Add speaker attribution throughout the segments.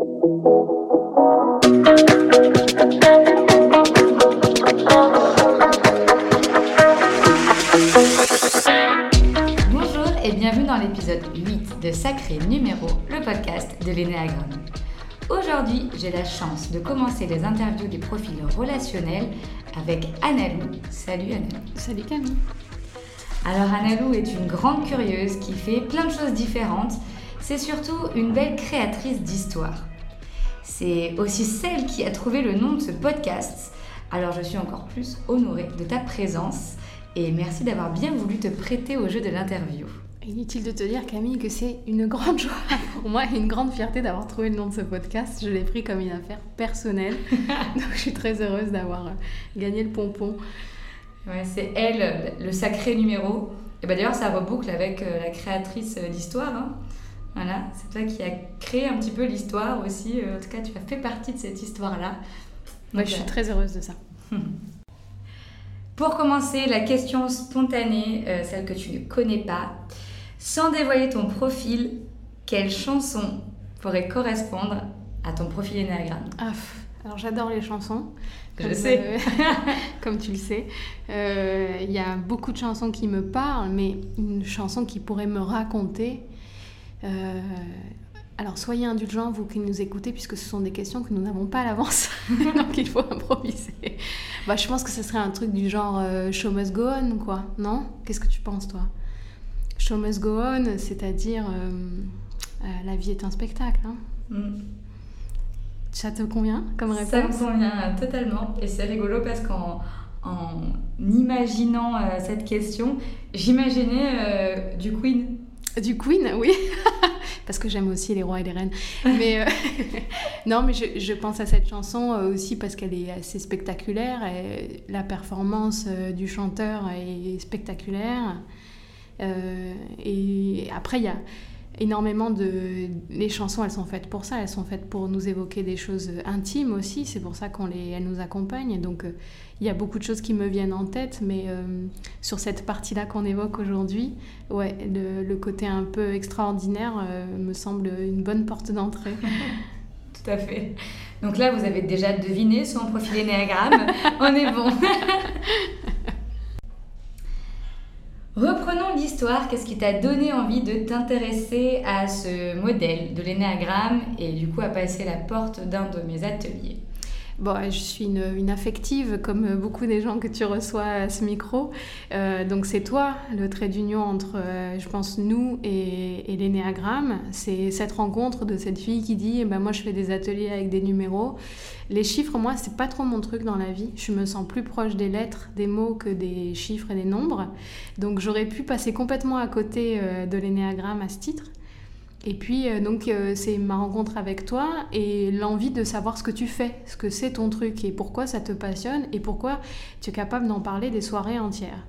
Speaker 1: Bonjour et bienvenue dans l'épisode 8 de Sacré Numéro, le podcast de l'énéagramme. Aujourd'hui, j'ai la chance de commencer les interviews des profils relationnels avec Annalou. Salut Annalou.
Speaker 2: Salut Camille.
Speaker 1: Alors Annalou est une grande curieuse qui fait plein de choses différentes. C'est surtout une belle créatrice d'histoire. C'est aussi celle qui a trouvé le nom de ce podcast. Alors je suis encore plus honorée de ta présence et merci d'avoir bien voulu te prêter au jeu de l'interview.
Speaker 2: Inutile de te dire, Camille, que c'est une grande joie pour moi et une grande fierté d'avoir trouvé le nom de ce podcast. Je l'ai pris comme une affaire personnelle. Donc je suis très heureuse d'avoir euh, gagné le pompon.
Speaker 1: Ouais, c'est elle, le sacré numéro. Et bah d'ailleurs, ça reboucle avec euh, la créatrice euh, d'histoire. hein. Voilà, c'est toi qui as créé un petit peu l'histoire aussi. En tout cas, tu as fait partie de cette histoire-là.
Speaker 2: Moi, je suis
Speaker 1: euh,
Speaker 2: très heureuse de ça.
Speaker 1: Pour commencer, la question spontanée, euh, celle que tu ne connais pas. Sans dévoiler ton profil, quelle chanson pourrait correspondre à ton profil énéagramme
Speaker 2: Ah, alors j'adore les chansons.
Speaker 1: Je sais.
Speaker 2: euh, comme tu le sais. Euh, Il y a beaucoup de chansons qui me parlent, mais une chanson qui pourrait me raconter. Euh, alors soyez indulgents, vous qui nous écoutez, puisque ce sont des questions que nous n'avons pas à l'avance. Donc il faut improviser. Bah, je pense que ce serait un truc du genre euh, Show must go on, quoi. Non? Qu'est-ce que tu penses, toi? Show must go on, c'est-à-dire euh, euh, la vie est un spectacle. hein.
Speaker 1: Mm.
Speaker 2: Ça te convient comme réponse?
Speaker 1: Ça me convient totalement. Et c'est rigolo parce qu'en en imaginant euh, cette question, j'imaginais du Queen.
Speaker 2: Du Queen, oui. Parce que j'aime aussi les rois et les reines. Mais euh, non, mais je, pense à cette chanson euh, aussi parce qu'elle est assez spectaculaire. La performance euh, du chanteur est spectaculaire. Et après, il y a énormément de... Les chansons, elles sont faites pour ça. Elles sont faites pour nous évoquer des choses intimes aussi. C'est pour ça qu'on les... elles nous accompagnent. Donc, il y a beaucoup de choses qui me viennent en tête. Mais euh, sur cette partie-là qu'on évoque aujourd'hui, Ouais, le, le côté un peu extraordinaire euh, me semble une bonne porte d'entrée.
Speaker 1: Tout à fait. Donc là, vous avez déjà deviné son profil énéagramme. On est bon. Reprenons l'histoire. Qu'est-ce qui t'a donné envie de t'intéresser à ce modèle de l'énéagramme et du coup à passer la porte d'un de mes ateliers?
Speaker 2: Bon, je suis une, affective, comme beaucoup des gens que tu reçois à ce micro. Euh, donc c'est toi le trait d'union entre, euh, je pense, nous et, et l'énéagramme. C'est cette rencontre de cette fille qui dit, eh ben, moi je fais des ateliers avec des numéros. Les chiffres, moi, c'est pas trop mon truc dans la vie. Je me sens plus proche des lettres, des mots que des chiffres et des nombres. Donc j'aurais pu passer complètement à côté euh, de l'énéagramme à ce titre. Et puis, euh, donc, euh, c'est ma rencontre avec toi et l'envie de savoir ce que tu fais, ce que c'est ton truc et pourquoi ça te passionne et pourquoi tu es capable d'en parler des soirées entières.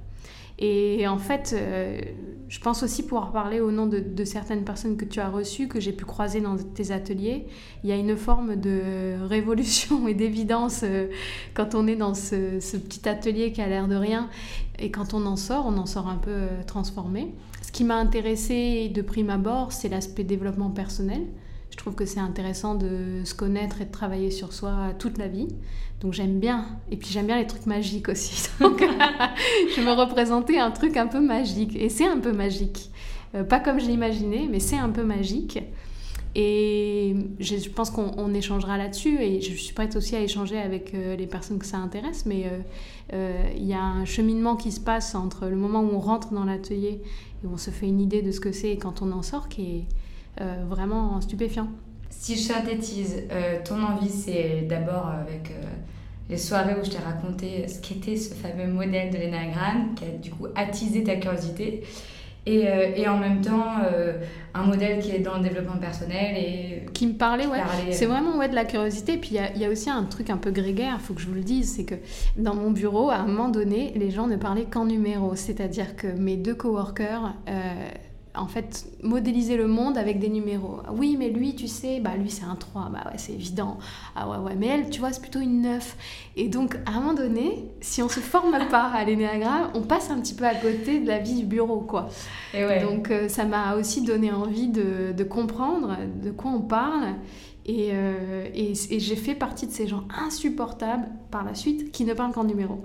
Speaker 2: Et en fait, euh, je pense aussi pouvoir parler au nom de, certaines personnes que tu as reçues, que j'ai pu croiser dans tes ateliers. Il y a une forme de révolution et d'évidence euh, quand on est dans ce, ce petit atelier qui a l'air de rien. Et quand on en sort, on en sort un peu euh, transformé. Ce qui m'a intéressé de prime abord, c'est l'aspect développement personnel. Je trouve que c'est intéressant de se connaître et de travailler sur soi toute la vie. Donc j'aime bien. Et puis j'aime bien les trucs magiques aussi. Donc je me représentais un truc un peu magique. Et c'est un peu magique. Euh, pas comme je l'imaginais, mais c'est un peu magique. Et je, pense qu'on on échangera là-dessus. Et je suis prête aussi à échanger avec euh, les personnes que ça intéresse. Mais euh, il y a un cheminement qui se passe entre le moment où on rentre dans l'atelier et où on se fait une idée de ce que c'est et quand on en sort qui est vraiment stupéfiant.
Speaker 1: Si je synthétise, euh, ton envie, c'est d'abord avec euh, les soirées où je t'ai raconté ce qu'était ce fameux modèle de l'énagramme, qui a du coup attisé ta curiosité. Et, euh, et en même temps, euh, un modèle qui est dans le développement personnel et
Speaker 2: Qui me parlait, ouais. C'est vraiment ouais, de la curiosité. Puis il y y, a aussi un truc un peu grégaire, il faut que je vous le dise, c'est que dans mon bureau, à un moment donné, les gens ne parlaient qu'en numéros. C'est-à-dire que mes deux coworkers, euh, en fait, modélisaient le monde avec des numéros. Oui, mais lui, tu sais, bah lui c'est un 3, bah ouais, c'est évident. Ah ouais, ouais, mais elle, tu vois, c'est plutôt une 9. Et donc, à un moment donné, si on se forme pas à l'énéagramme, on passe un petit peu à côté de la vie du bureau, quoi.
Speaker 1: Et ouais.
Speaker 2: Donc euh, ça m'a aussi donné envie de, de comprendre de quoi on parle Et, et, et j'ai fait partie de ces gens insupportables par la suite qui ne parlent qu'en numéro.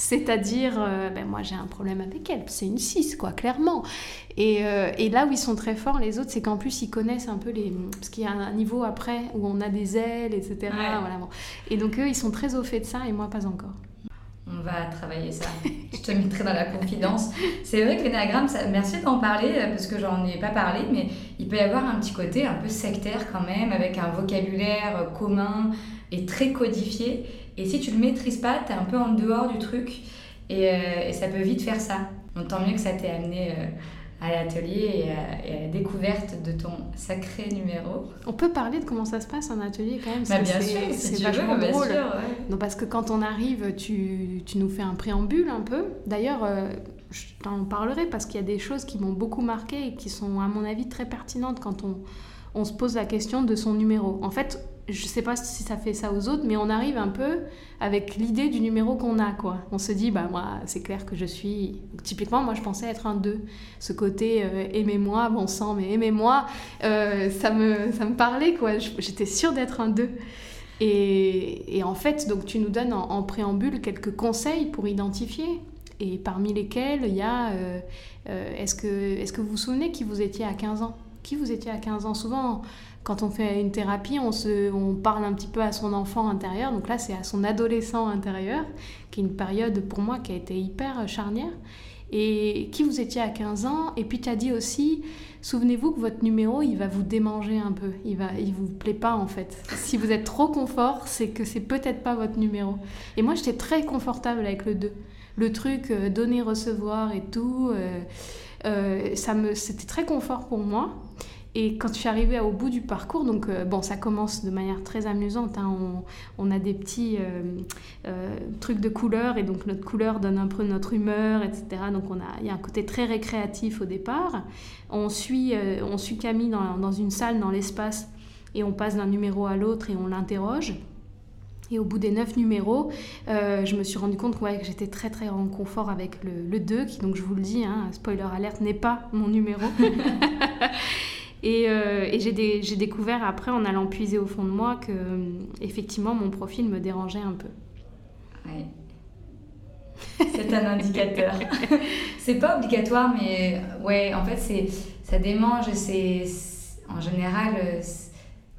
Speaker 2: C'est-à-dire, ben moi j'ai un problème avec elle, c'est une 6, quoi, clairement. Et, et, là où ils sont très forts, les autres, c'est qu'en plus ils connaissent un peu les. Parce qu'il y a un niveau après où on a des ailes, etc. Voilà, bon. Et donc eux, ils sont très au fait de ça et moi pas encore.
Speaker 1: On va travailler ça. Je te mettrai dans la confidence. C'est vrai que l'énéagramme, merci d'en parler parce que j'en ai pas parlé, mais il peut y avoir un petit côté un peu sectaire quand même, avec un vocabulaire commun et très codifié. Et si tu le maîtrises pas, tu es un peu en dehors du truc et, euh, ça peut vite faire ça. Donc tant mieux que ça t'ait amené euh, à l'atelier et, à la découverte de ton sacré numéro.
Speaker 2: On peut parler de comment ça se passe en atelier quand même
Speaker 1: bah, Bien sûr, c'est vachement drôle.
Speaker 2: Non, parce que quand on arrive, tu, tu, nous fais un préambule un peu. D'ailleurs, euh, je t'en parlerai parce qu'il y a des choses qui m'ont beaucoup marqué et qui sont à mon avis très pertinentes quand on, on se pose la question de son numéro. En fait, je sais pas si ça fait ça aux autres, mais on arrive un peu avec l'idée du numéro qu'on a, quoi. On se dit, bah moi, c'est clair que je suis... Typiquement, moi, je pensais être un 2. Ce côté, euh, aimez-moi, bon sang, mais aimez-moi, euh, ça, me, ça me parlait, quoi. J'étais sûre d'être un 2. Et, et, en fait, donc tu nous donnes en, préambule quelques conseils pour identifier. Et parmi lesquels, il y a, euh, est-ce que, est que vous vous souvenez qui vous étiez à 15 ans? Qui vous étiez à 15 ans? Souvent quand on fait une thérapie, on, se, on parle un petit peu à son enfant intérieur. Donc là, c'est à son adolescent intérieur, qui est une période pour moi qui a été hyper charnière. Et qui vous étiez à 15 ans. Et puis tu as dit aussi, souvenez-vous que votre numéro, il va vous démanger un peu. Il va, il vous plaît pas en fait. Si vous êtes trop confort, c'est que c'est peut-être pas votre numéro. Et moi, j'étais très confortable avec le 2. Le truc euh, donner, recevoir et tout, euh, euh, ça me, c'était très confort pour moi. Et quand je suis arrivée au bout du parcours, donc euh, bon, ça commence de manière très amusante. Hein. on, a des petits euh, euh, trucs de couleurs et donc notre couleur donne un peu notre humeur, etc. Donc on a, il y a un côté très récréatif au départ. On suit, on suit Camille dans, une salle, dans l'espace, et on passe d'un numéro à l'autre et on l'interroge. Et au bout des neuf numéros, je me suis rendu compte que j'étais très très en confort avec le, le 2, qui donc je vous le dis, hein, spoiler alerte, n'est pas mon numéro. Et, euh, j'ai découvert après, en allant puiser au fond de moi, que euh, effectivement mon profil me dérangeait un peu.
Speaker 1: Ouais. C'est un indicateur. c'est pas obligatoire, mais ouais, en fait, c'est ça démange. C'est en général, euh,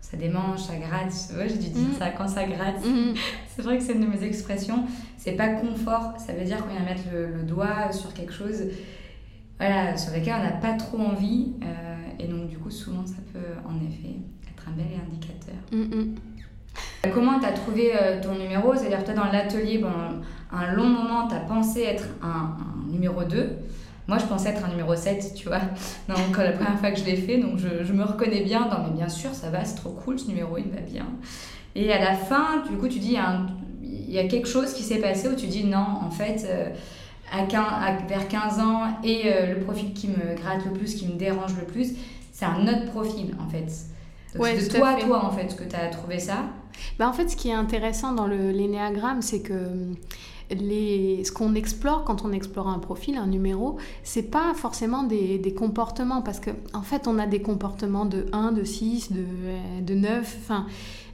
Speaker 1: ça démange, ça gratte. Ouais, j'ai dû dire mm. ça quand ça gratte. Mm. c'est vrai que c'est une de mes expressions. C'est pas confort. Ça veut dire qu'on vient mettre le, doigt sur quelque chose, voilà, sur lequel on n'a pas trop envie. Et donc, du coup, souvent, ça peut en effet être un bel indicateur. Mm, mm. Comment tu as trouvé euh, ton numéro? C'est-à-dire, toi, dans l'atelier, bon, un long moment, tu as pensé être un, numéro 2. Moi, je pensais être un numéro 7, tu vois. Donc, la première fois que je l'ai fait, donc je, je, me reconnais bien dans, mais bien sûr, ça va, c'est trop cool, ce numéro, il va bien. Et à la fin, du coup, tu dis, il y a, quelque chose qui s'est passé où tu dis, non, en fait, euh, à vers 15 ans et euh, le profil qui me gratte le plus, qui me dérange le plus, c'est un autre profil en fait. c'est de toi à toi en fait que tu as trouvé ça.
Speaker 2: Bah, en fait, ce qui est intéressant dans l'énéagramme, c'est que les, ce qu'on explore quand on explore un profil, un numéro, c'est pas forcément des, des, comportements, parce qu'en en fait, on a des comportements de 1, de 6, de, de 9, enfin, euh,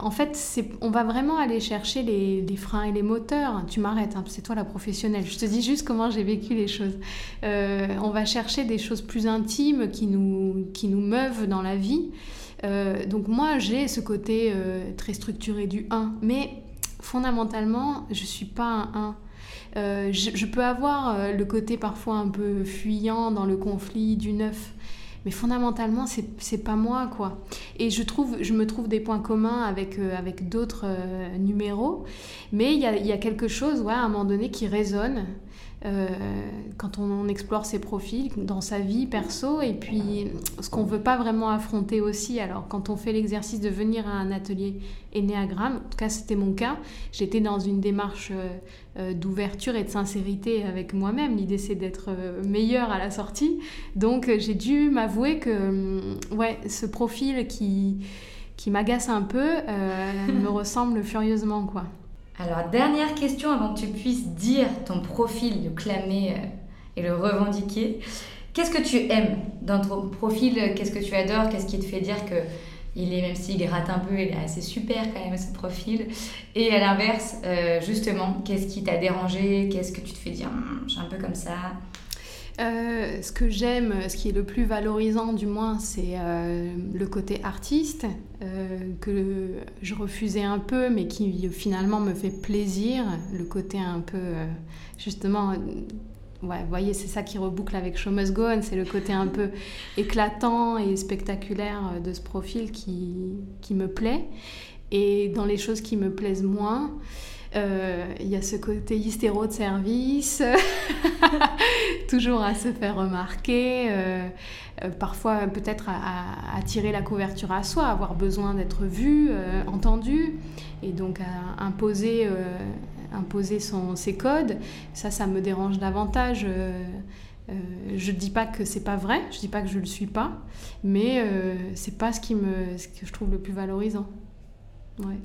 Speaker 2: en fait, on va vraiment aller chercher les, freins et les moteurs. Tu m'arrêtes, hein, c'est toi la professionnelle. Je te dis juste comment j'ai vécu les choses. Euh, on va chercher des choses plus intimes qui nous, qui meuvent dans la vie. Euh, donc moi, j'ai ce côté très structuré du 1, mais fondamentalement, je suis pas un 1. Je, je, peux avoir le côté parfois un peu fuyant dans le conflit du 9 mais fondamentalement c'est pas moi quoi. Et je trouve je me trouve des points communs avec euh, avec d'autres euh, numéros. Mais il y a, y a, quelque chose ouais, à un moment donné qui résonne euh, quand on, explore ses profils dans sa vie perso et puis ce qu'on veut pas vraiment affronter aussi. Alors quand on fait l'exercice de venir à un atelier Ennéagramme, en tout cas c'était mon cas, j'étais dans une démarche euh, euh, d'ouverture et de sincérité avec moi-même. L'idée c'est d'être meilleur à la sortie. Donc j'ai dû m'avouer que ouais, ce profil qui, qui m'agace un peu me ressemble furieusement quoi.
Speaker 1: Alors, dernière question avant que tu puisses dire ton profil, le clamer euh, et le revendiquer. Qu'est-ce que tu aimes dans ton profil? Qu'est-ce que tu adores? Qu'est-ce qui te fait dire que il est, même s'il rate un peu, il est assez super quand même ce profil? Et à l'inverse, euh, justement, qu'est-ce qui t'a dérangé? Qu'est-ce que tu te fais dire hum, Je suis un peu comme ça?
Speaker 2: Euh, ce que j'aime, ce qui est le plus valorisant du moins, c'est euh, le côté artiste, que je refusais un peu, mais qui finalement me fait plaisir, le côté un peu, justement, vous voyez, c'est ça qui reboucle avec Show Must Go On, c'est le côté un peu éclatant et spectaculaire de ce profil qui, qui me plaît. Et dans les choses qui me plaisent moins, euh, il y a ce côté hystéro de service, toujours à se faire remarquer, euh, euh, parfois peut-être à, tirer la couverture à soi, avoir besoin d'être vu, entendu, et donc à imposer imposer ses codes. Ça, ça me dérange davantage. Euh, euh, je ne dis pas que c'est pas vrai, je dis pas que je le suis pas, mais euh, c'est pas ce, qui me, ce que je trouve le plus valorisant. Ouais.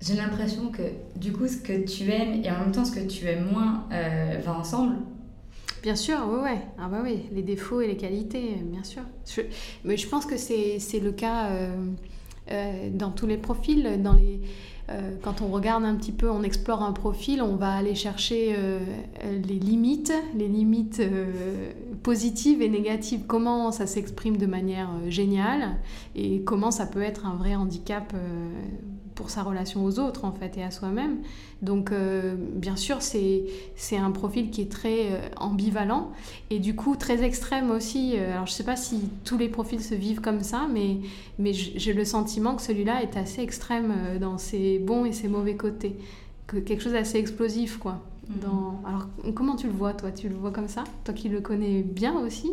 Speaker 1: J'ai l'impression que du coup, ce que tu aimes et en même temps ce que tu aimes moins va ensemble.
Speaker 2: Bien sûr, oui, ouais. Ah bah oui, les défauts et les qualités, bien sûr. Mais je pense que c'est le cas dans tous les profils, dans les euh, quand on regarde un petit peu, on explore un profil, on va aller chercher euh, les limites, les limites euh, positives et négatives, comment ça s'exprime de manière géniale et comment ça peut être un vrai handicap pour sa relation aux autres en fait et à soi-même. Donc euh, bien sûr c'est un profil qui est très euh, ambivalent et du coup très extrême aussi. Euh, alors je sais pas si tous les profils se vivent comme ça mais, mais j'ai le sentiment que celui-là est assez extrême dans ses bons et ses mauvais côtés. Que, quelque chose d'assez explosif quoi. Mm-hmm. Dans... Alors comment tu le vois toi? Tu le vois comme ça? Toi qui le connais bien aussi?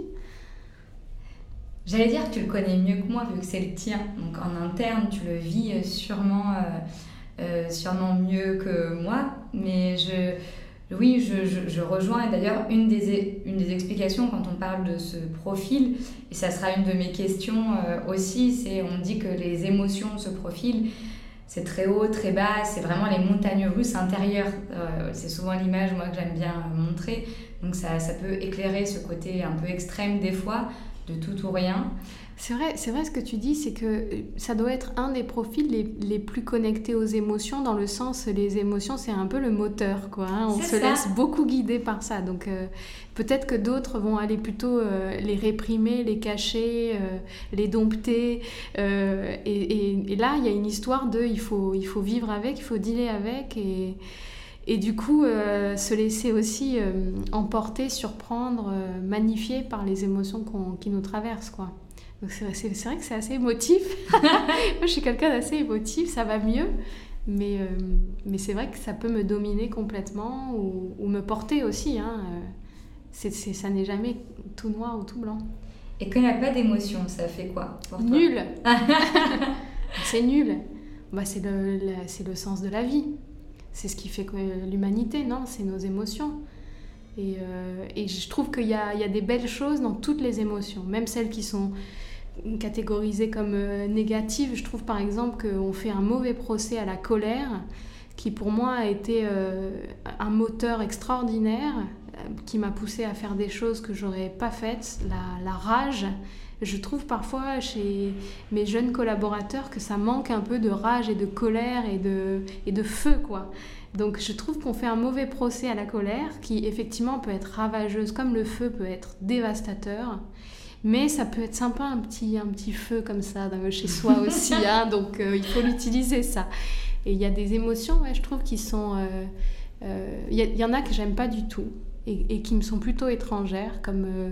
Speaker 1: J'allais dire que tu le connais mieux que moi vu que c'est le tien. Donc en interne, tu le vis euh, sûrement, euh, euh, sûrement mieux que moi. Mais je, oui, je, rejoins. Et d'ailleurs, une des, une des explications quand on parle de ce profil, et ça sera une de mes questions aussi, c'est on dit que les émotions de ce profil, c'est très haut, très bas, c'est vraiment les montagnes russes intérieures. c'est souvent l'image moi que j'aime bien montrer. Donc ça, ça peut éclairer ce côté un peu extrême des fois de tout ou rien.
Speaker 2: C'est vrai, c'est vrai ce que tu dis, c'est que euh, ça doit être un des profils les, les, plus connectés aux émotions, dans le sens, les émotions, c'est un peu le moteur, quoi. Hein. On se laisse beaucoup guider par ça. Donc euh, peut-être que d'autres vont aller plutôt euh, les réprimer, les cacher, les dompter. Et, et, là, il y a une histoire de, il faut, il faut vivre avec, il faut dealer avec. Et, et du coup, euh, se laisser aussi euh, emporter, surprendre, euh, magnifier par les émotions qui nous traversent, quoi. c'est vrai que c'est assez émotif. Moi, je suis quelqu'un d'assez émotif, ça va mieux. Mais, mais c'est vrai que ça peut me dominer complètement ou, me porter aussi. Hein. ça n'est jamais tout noir ou tout blanc.
Speaker 1: Et quand il n'y a pas d'émotion, ça fait quoi pour toi?
Speaker 2: Nul C'est nul. Bah, c'est le, le sens de la vie c'est ce qui fait l'humanité, non C'est nos émotions. Et, euh, et, je trouve qu'il y, y a, des belles choses dans toutes les émotions, même celles qui sont catégorisées comme euh, négatives. Je trouve par exemple qu'on fait un mauvais procès à la colère, qui pour moi a été euh, un moteur extraordinaire, qui m'a poussé à faire des choses que j'aurais pas faites, la, la rage je trouve parfois chez mes jeunes collaborateurs que ça manque un peu de rage et de colère et de, et de feu, quoi. Donc je trouve qu'on fait un mauvais procès à la colère qui effectivement peut être ravageuse comme le feu peut être dévastateur. Mais ça peut être sympa un petit, un petit feu comme ça chez soi aussi, hein, donc euh, il faut l'utiliser ça. Et il y a des émotions, ouais, je trouve, qui sont... Euh, euh, il y, en a que j'aime pas du tout et, qui me sont plutôt étrangères, comme euh,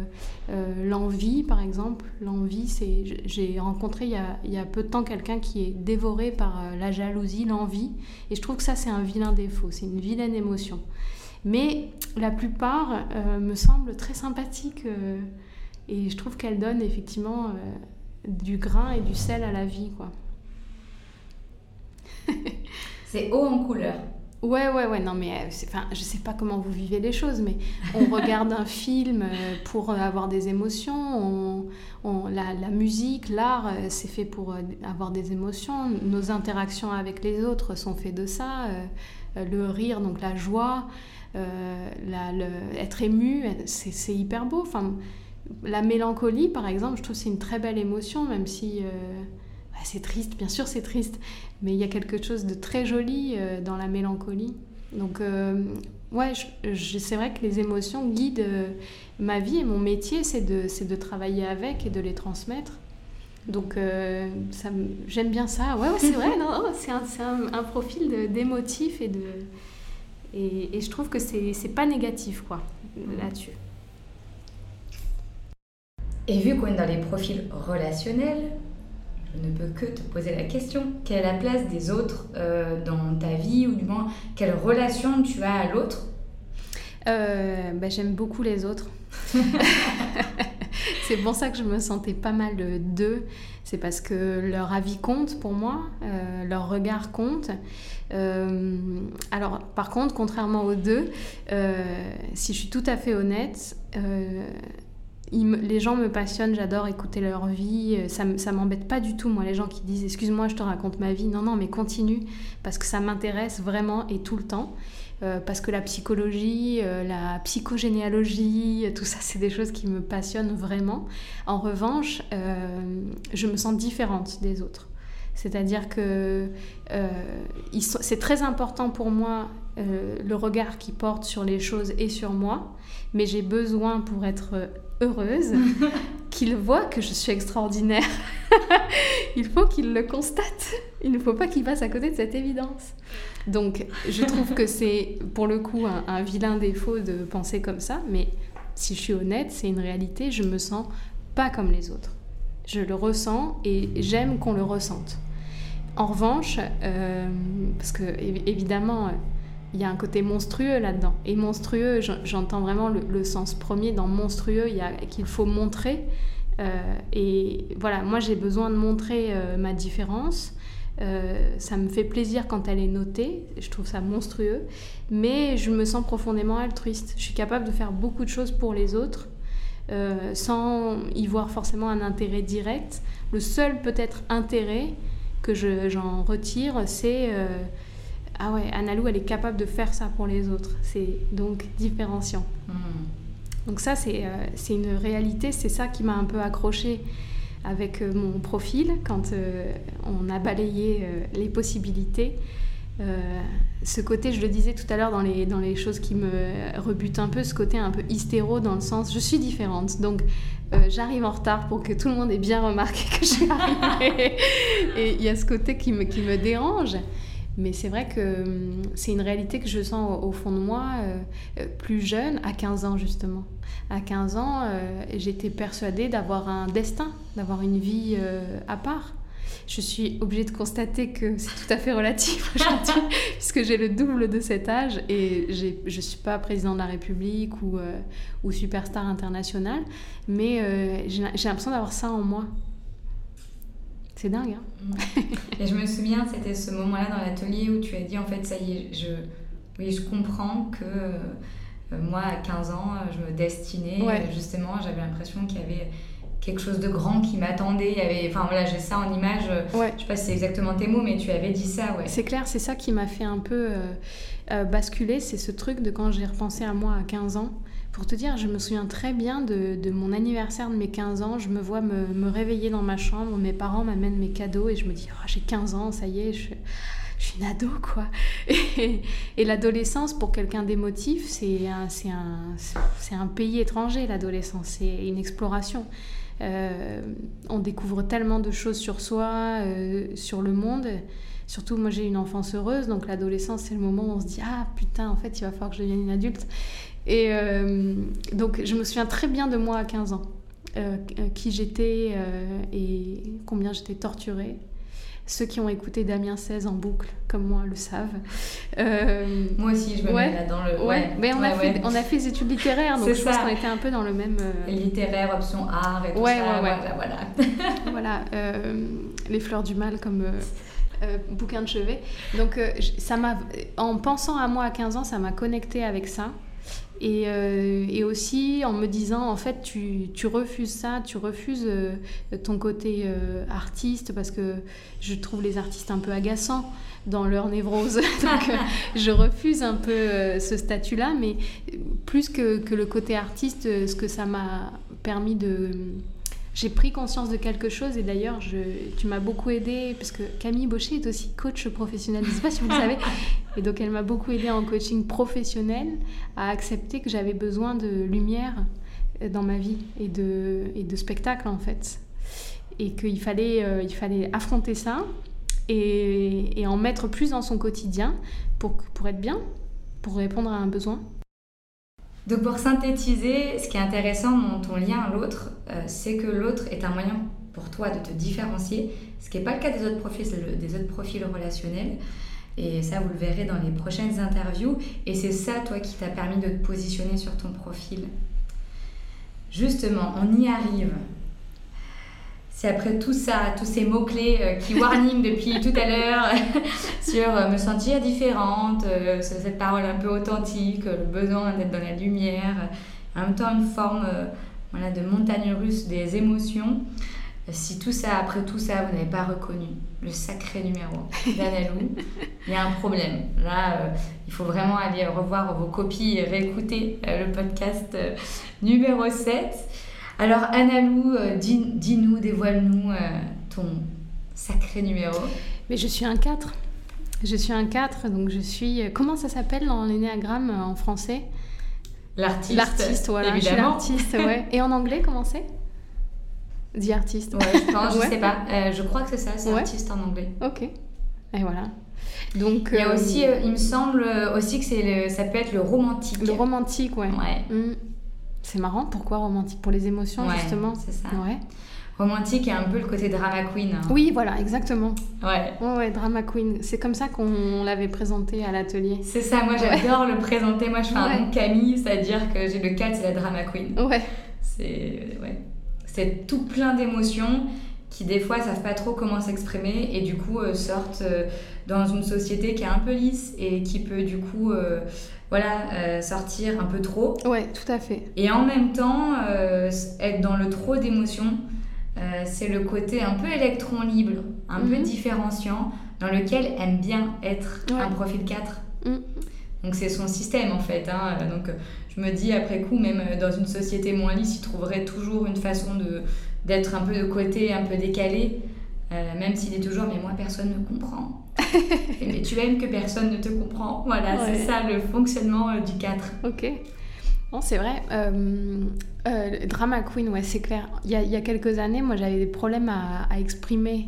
Speaker 2: euh, l'envie par exemple. L'envie, c'est j'ai rencontré il y, a, peu de temps quelqu'un qui est dévoré par euh, la jalousie, l'envie, et je trouve que ça c'est un vilain défaut, c'est une vilaine émotion. Mais la plupart me semblent très sympathiques et je trouve qu'elles donnent effectivement du grain et du sel à la vie, quoi.
Speaker 1: c'est haut en couleur.
Speaker 2: Ouais, ouais, ouais, non, mais euh, enfin, je sais pas comment vous vivez les choses, mais on regarde un film euh, pour euh, avoir des émotions, on, la, la, musique, l'art, c'est fait pour avoir des émotions, nos interactions avec les autres sont faites de ça, le rire, donc la joie, la, le, être ému, c'est hyper beau. Enfin, la mélancolie, par exemple, je trouve c'est une très belle émotion, même si bah, c'est triste, bien sûr c'est triste, mais il y a quelque chose de très joli dans la mélancolie. Donc, ouais, c'est vrai que les émotions guident ma vie et mon métier, c'est de, de travailler avec et de les transmettre. Donc euh, j'aime bien ça. Ouais, c'est vrai, non, c'est un, un, profil d'émotif et de et, et, je trouve que c'est pas négatif quoi là-dessus.
Speaker 1: Et vu qu'on est dans les profils relationnels, ne peux que te poser la question quelle est la place des autres euh, dans ta vie ou du moins quelle relation tu as à l'autre?
Speaker 2: Euh, bah, J'aime beaucoup les autres. c'est pour ça que je me sentais pas mal d'eux. C'est parce que leur avis compte pour moi, euh, leur regard compte. Euh, alors, par contre, contrairement aux deux, euh, si je suis tout à fait honnête, les gens me passionnent, j'adore écouter leur vie. Ça, ça m'embête pas du tout, moi, les gens qui disent Excuse-moi, je te raconte ma vie. Non, non, mais continue, parce que ça m'intéresse vraiment et tout le temps. Euh, parce que la psychologie, euh, la psychogénéalogie, tout ça, c'est des choses qui me passionnent vraiment. En revanche, euh, je me sens différente des autres. C'est-à-dire que c'est très important pour moi le regard qu'ils portent sur les choses et sur moi, mais j'ai besoin pour être heureuse qu'ils voient que je suis extraordinaire. Il faut qu'ils le constatent. Il ne faut pas qu'ils passent à côté de cette évidence. Donc, je trouve que c'est pour le coup un, vilain défaut de penser comme ça, mais si je suis honnête, c'est une réalité, je me sens pas comme les autres. Je le ressens et j'aime qu'on le ressente. En revanche, euh, parce que évidemment, il y a un côté monstrueux là-dedans. Et monstrueux, j'entends vraiment le, sens premier dans monstrueux, il qu'il faut montrer. Euh, et voilà, moi j'ai besoin de montrer euh, ma différence. Euh, ça me fait plaisir quand elle est notée, je trouve ça monstrueux, mais je me sens profondément altruiste. Je suis capable de faire beaucoup de choses pour les autres sans y voir forcément un intérêt direct. Le seul peut-être intérêt que j'en retire, c'est ah ouais, Analou, elle est capable de faire ça pour les autres. C'est donc différenciant. Mmh. Donc ça, c'est une réalité, c'est ça qui m'a un peu accrochée avec euh, mon profil quand euh, on a balayé euh, les possibilités. ce côté, je le disais tout à l'heure dans les, dans les choses qui me rebutent un peu, ce côté un peu hystéro dans le sens je suis différente. Donc j'arrive en retard pour que tout le monde ait bien remarqué que je suis arrivée. Et il y a ce côté qui me, qui me dérange. Mais c'est vrai que hum, c'est une réalité que je sens au, fond de moi, euh, euh, plus jeune, à 15 ans justement. À 15 ans, euh, j'étais persuadée d'avoir un destin, d'avoir une vie à part. Je suis obligée de constater que c'est tout à fait relatif aujourd'hui, puisque j'ai le double de cet âge et je ne suis pas président de la République ou, ou superstar international, mais j'ai l'impression d'avoir ça en moi. C'est dingue. Hein
Speaker 1: et je me souviens, c'était ce moment-là dans l'atelier où tu as dit en fait, ça y est, je, oui, je comprends que euh, moi, à 15 ans, je me destinais. Justement, j'avais l'impression qu'il y avait quelque chose de grand qui m'attendait. Il y avait, enfin voilà, j'ai ça en image. Ouais. Je sais pas si c'est exactement tes mots, mais tu avais dit ça, ouais.
Speaker 2: C'est clair, c'est ça qui m'a fait un peu euh, euh, basculer. C'est ce truc de quand j'ai repensé à moi à 15 ans. Pour te dire, je me souviens très bien de, mon anniversaire de mes 15 ans. Je me vois me, réveiller dans ma chambre, mes parents m'amènent mes cadeaux et je me dis, oh, j'ai 15 ans, ça y est, je, suis une ado, quoi. Et, l'adolescence, pour quelqu'un d'émotif, c'est un pays étranger, l'adolescence. C'est une exploration. Euh, on découvre tellement de choses sur soi, euh, sur le monde. Surtout, moi, j'ai une enfance heureuse, donc l'adolescence, c'est le moment où on se dit Ah putain, en fait, il va falloir que je devienne une adulte. Et euh, donc, je me souviens très bien de moi à 15 ans, euh, qui j'étais euh, et combien j'étais torturée. Ceux qui ont écouté Damien 16 en boucle, comme moi, le savent.
Speaker 1: moi aussi, je me mets là dans le.
Speaker 2: Ouais, mais on, a fait, on a fait des études littéraires, donc je pense qu'on était un peu dans le même.
Speaker 1: Littéraire, option art et tout ça. Voilà, voilà.
Speaker 2: voilà les fleurs du mal, comme. bouquin de chevet. Donc, ça m'a, en pensant à moi à 15 ans, ça m'a connecté avec ça. Euh, et, aussi en me disant, en fait, tu, tu refuses ça, tu refuses euh, ton côté euh, artiste, parce que je trouve les artistes un peu agaçants dans leur névrose. Donc, je refuse un peu ce statut-là, mais plus que, que, le côté artiste, ce que ça m'a permis de j'ai pris conscience de quelque chose et d'ailleurs tu m'as beaucoup aidé parce que Camille Baucher est aussi coach professionnel, je ne sais pas si vous le savez, et donc elle m'a beaucoup aidé en coaching professionnel à accepter que j'avais besoin de lumière dans ma vie et de, et de spectacle en fait et qu'il fallait, euh, il fallait affronter ça et, et, en mettre plus dans son quotidien pour, pour être bien, pour répondre à un besoin.
Speaker 1: Donc pour synthétiser, ce qui est intéressant dans ton lien à l'autre, euh, c'est que l'autre est un moyen pour toi de te différencier, ce qui n'est pas le cas des autres profils, des autres profils relationnels. Et ça, vous le verrez dans les prochaines interviews. Et c'est ça, toi, qui t'a permis de te positionner sur ton profil. Justement, on y arrive c'est après tout ça, tous ces mots-clés euh, qui warning depuis tout à l'heure sur euh, me sentir différente, euh, cette parole un peu authentique, le besoin d'être dans la lumière, en même temps une forme voilà, de montagne russe des émotions. Si tout ça, après tout ça, vous n'avez pas reconnu le sacré numéro d'Analou, il y a un problème. Là, il faut vraiment aller revoir vos copies et réécouter le podcast numéro 7. Alors, Analou, euh, dis-nous, dévoile-nous euh, ton sacré numéro.
Speaker 2: Mais je suis un 4. Je suis un 4, donc je suis. Euh, comment ça s'appelle dans l'énéagramme en français?
Speaker 1: L'artiste.
Speaker 2: L'artiste, voilà. Évidemment. Je suis l'artiste, ouais. Et en anglais, comment c'est? The artist.
Speaker 1: Ouais, je pense, je sais pas. je crois que c'est ça, c'est artiste en anglais.
Speaker 2: Ok. Et voilà.
Speaker 1: Donc, il y a aussi, il me semble aussi que c'est ça peut être le romantique.
Speaker 2: Le romantique, ouais.
Speaker 1: Ouais. Mm.
Speaker 2: C'est marrant, pourquoi romantique? Pour les émotions, justement?
Speaker 1: C'est ça. Ouais. Romantique et un peu le côté drama queen. Hein.
Speaker 2: Oui, voilà, exactement.
Speaker 1: Ouais.
Speaker 2: ouais, drama queen. C'est comme ça qu'on l'avait présenté à l'atelier.
Speaker 1: C'est ça, moi j'adore le présenter. Moi je fais un nom Camille, c'est-à-dire que j'ai le 4, c'est la drama queen.
Speaker 2: Ouais.
Speaker 1: C'est ouais. C'est tout plein d'émotions qui des fois savent pas trop comment s'exprimer et du coup euh, sortent euh, dans une société qui est un peu lisse et qui peut du coup euh, voilà, euh, sortir un peu trop.
Speaker 2: Ouais, tout à fait.
Speaker 1: Et en même temps, euh, être dans le trop d'émotions, c'est le côté un peu électron libre, un peu mhm. différenciant, dans lequel aime bien être un profil 4. Mhm. Donc c'est son système en fait. Hein. Donc je me dis après coup, même dans une société moins lisse, il trouverait toujours une façon de d'être un peu de côté, un peu décalé, même s'il est toujours mais moi personne ne comprend. Mais tu aimes que personne ne te comprend. Voilà, c'est ça le fonctionnement euh, du 4.
Speaker 2: Ok. Bon, c'est vrai. Euh, euh, drama Queen, ouais, c'est clair. Il y, a, il y, a, quelques années, moi, j'avais des problèmes à, exprimer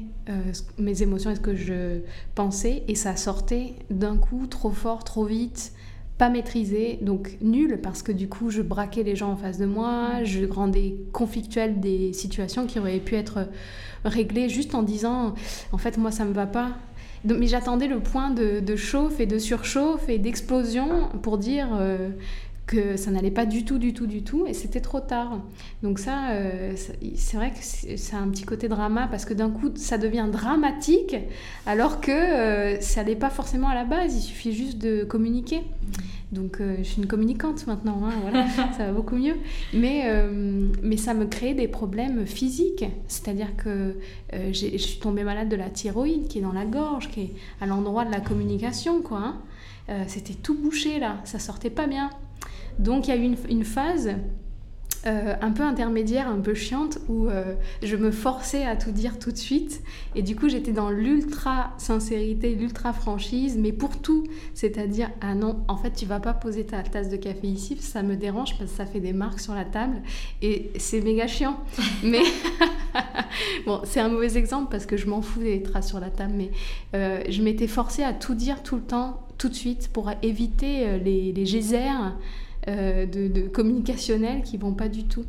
Speaker 2: mes émotions et ce que je pensais, et ça sortait d'un coup trop fort, trop vite, pas maîtrisé, donc nul, parce que du coup, je braquais les gens en face de moi, je rendais conflictuelles des situations qui auraient pu être réglées juste en disant, en fait, moi, ça me va pas, mais j'attendais le point de, chauffe et de surchauffe et d'explosion pour dire euh, que ça n'allait pas du tout, du tout, du tout, et c'était trop tard. Donc ça, euh, c'est vrai que c'est un petit côté drama, parce que d'un coup, ça devient dramatique, alors que euh, ça n'allait pas forcément à la base, il suffit juste de communiquer. Donc euh, je suis une communicante maintenant, hein, voilà, ça va beaucoup mieux. Mais, euh, mais ça me crée des problèmes physiques. C'est-à-dire que euh, je suis tombée malade de la thyroïde qui est dans la gorge, qui est à l'endroit de la communication. quoi. Hein. C'était tout bouché là, ça sortait pas bien. Donc il y a eu une, une phase euh, un peu intermédiaire, un peu chiante, où euh, je me forçais à tout dire tout de suite. Et du coup, j'étais dans l'ultra sincérité, l'ultra franchise, mais pour tout. C'est-à-dire, ah non, en fait, tu vas pas poser ta tasse de café ici, ça me dérange parce que ça fait des marques sur la table. Et c'est méga chiant. mais bon, c'est un mauvais exemple parce que je m'en fous des traces sur la table, mais euh, je m'étais forcée à tout dire tout le temps, tout de suite, pour éviter les, les geysers euh, de, communicationnels qui vont pas du tout.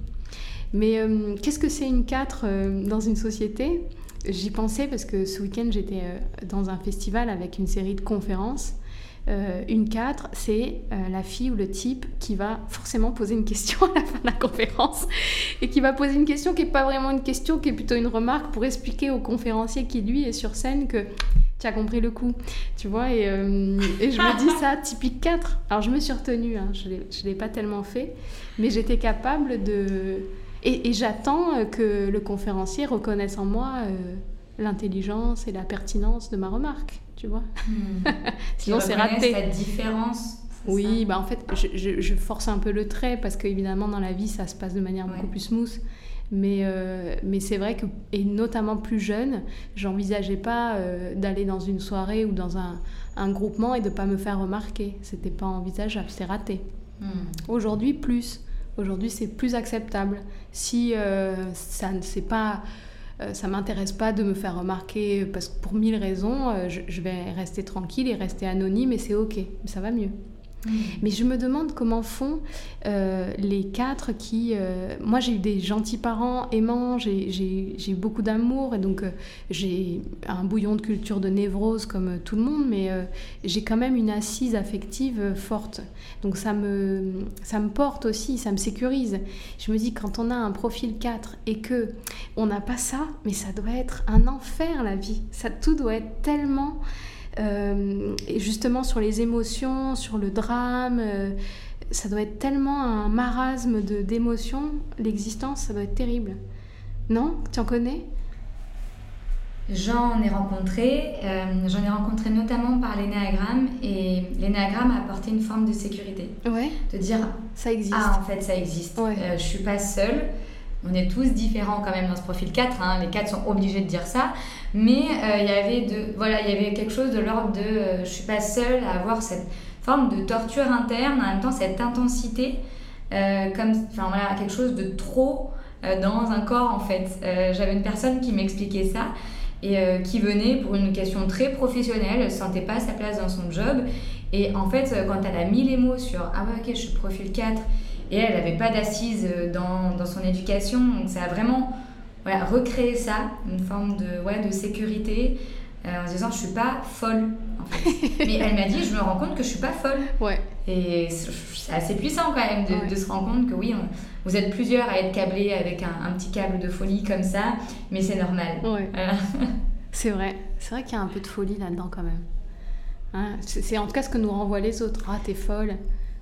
Speaker 2: Mais euh, qu'est-ce que c'est une 4 euh, dans une société? J'y pensais parce que ce week-end j'étais dans un festival avec une série de conférences. une 4, c'est la fille ou le type qui va forcément poser une question à la fin de la conférence et qui va poser une question qui n'est pas vraiment une question, qui est plutôt une remarque pour expliquer au conférencier qui lui est sur scène que tu as compris le coup, tu vois. Et, euh, et je me dis ça, typique 4. Alors je me suis retenue, hein, je ne l'ai pas tellement fait, mais j'étais capable de... Et, j'attends que le conférencier reconnaisse en moi euh, l'intelligence et la pertinence de ma remarque, tu vois.
Speaker 1: Hmm. Sinon c'est raté. cette différence.
Speaker 2: Oui, bah en fait, je, je, force un peu le trait parce qu'évidemment dans la vie ça se passe de manière beaucoup plus smooth. Mais, euh, mais c'est vrai que, et notamment plus jeune, j'envisageais pas euh, d'aller dans une soirée ou dans un, un groupement et de pas me faire remarquer. C'était pas envisageable, c'est raté. Hmm. Aujourd'hui, plus. Aujourd'hui, c'est plus acceptable. Si euh, ça ne c'est pas ça m'intéresse pas de me faire remarquer parce que pour mille raisons, je, je, vais rester tranquille et rester anonyme et c'est ok, ça va mieux. Mm. Mais je me demande comment font euh, les quatre qui... Euh, moi, j'ai eu des gentils parents aimants, j'ai beaucoup d'amour, et donc euh, j'ai un bouillon de culture de névrose comme tout le monde, mais j'ai quand même une assise affective forte. Donc ça me, ça me porte aussi, ça me sécurise. Je me dis, quand on a un profil 4 et que on n'a pas ça, mais ça doit être un enfer, la vie. Ça, tout doit être tellement... Euh, et justement sur les émotions, sur le drame, euh, ça doit être tellement un marasme d'émotions, l'existence, ça doit être terrible. Non? Tu en connais?
Speaker 1: J'en ai rencontré, euh, j'en ai rencontré notamment par l'énéagramme et l'énéagramme a apporté une forme de sécurité.
Speaker 2: Ouais.
Speaker 1: De dire
Speaker 2: ça existe.
Speaker 1: Ah en fait ça existe. Ouais. je suis pas seule. On est tous différents quand même dans ce profil 4, hein. les 4 sont obligés de dire ça, mais euh, il y avait voilà, il y avait quelque chose de l'ordre de euh, je suis pas seule à avoir cette forme de torture interne, en même temps cette intensité, euh, comme quelque chose de trop dans un corps en fait. J'avais une personne qui m'expliquait ça et qui venait pour une question très professionnelle, ne sentait pas sa place dans son job. Et en fait, quand elle a mis les mots sur Ah ouais, ok, je suis profil 4 et elle n'avait pas d'assises euh, dans, dans, son éducation. Donc ça a vraiment voilà, recréé ça, une forme de, ouais, de sécurité, euh, en se disant je suis pas folle. En fait. Mais elle m'a dit je me rends compte que je suis pas folle.
Speaker 2: Ouais.
Speaker 1: Et c'est assez puissant quand même de, de, se rendre compte que oui, vous êtes plusieurs à être câblés avec un, un, petit câble de folie comme ça, mais c'est normal.
Speaker 2: Ouais. c'est vrai. C'est vrai qu'il y a un peu de folie là-dedans quand même. Hein c'est en tout cas ce que nous renvoient les autres. Ah, t'es folle.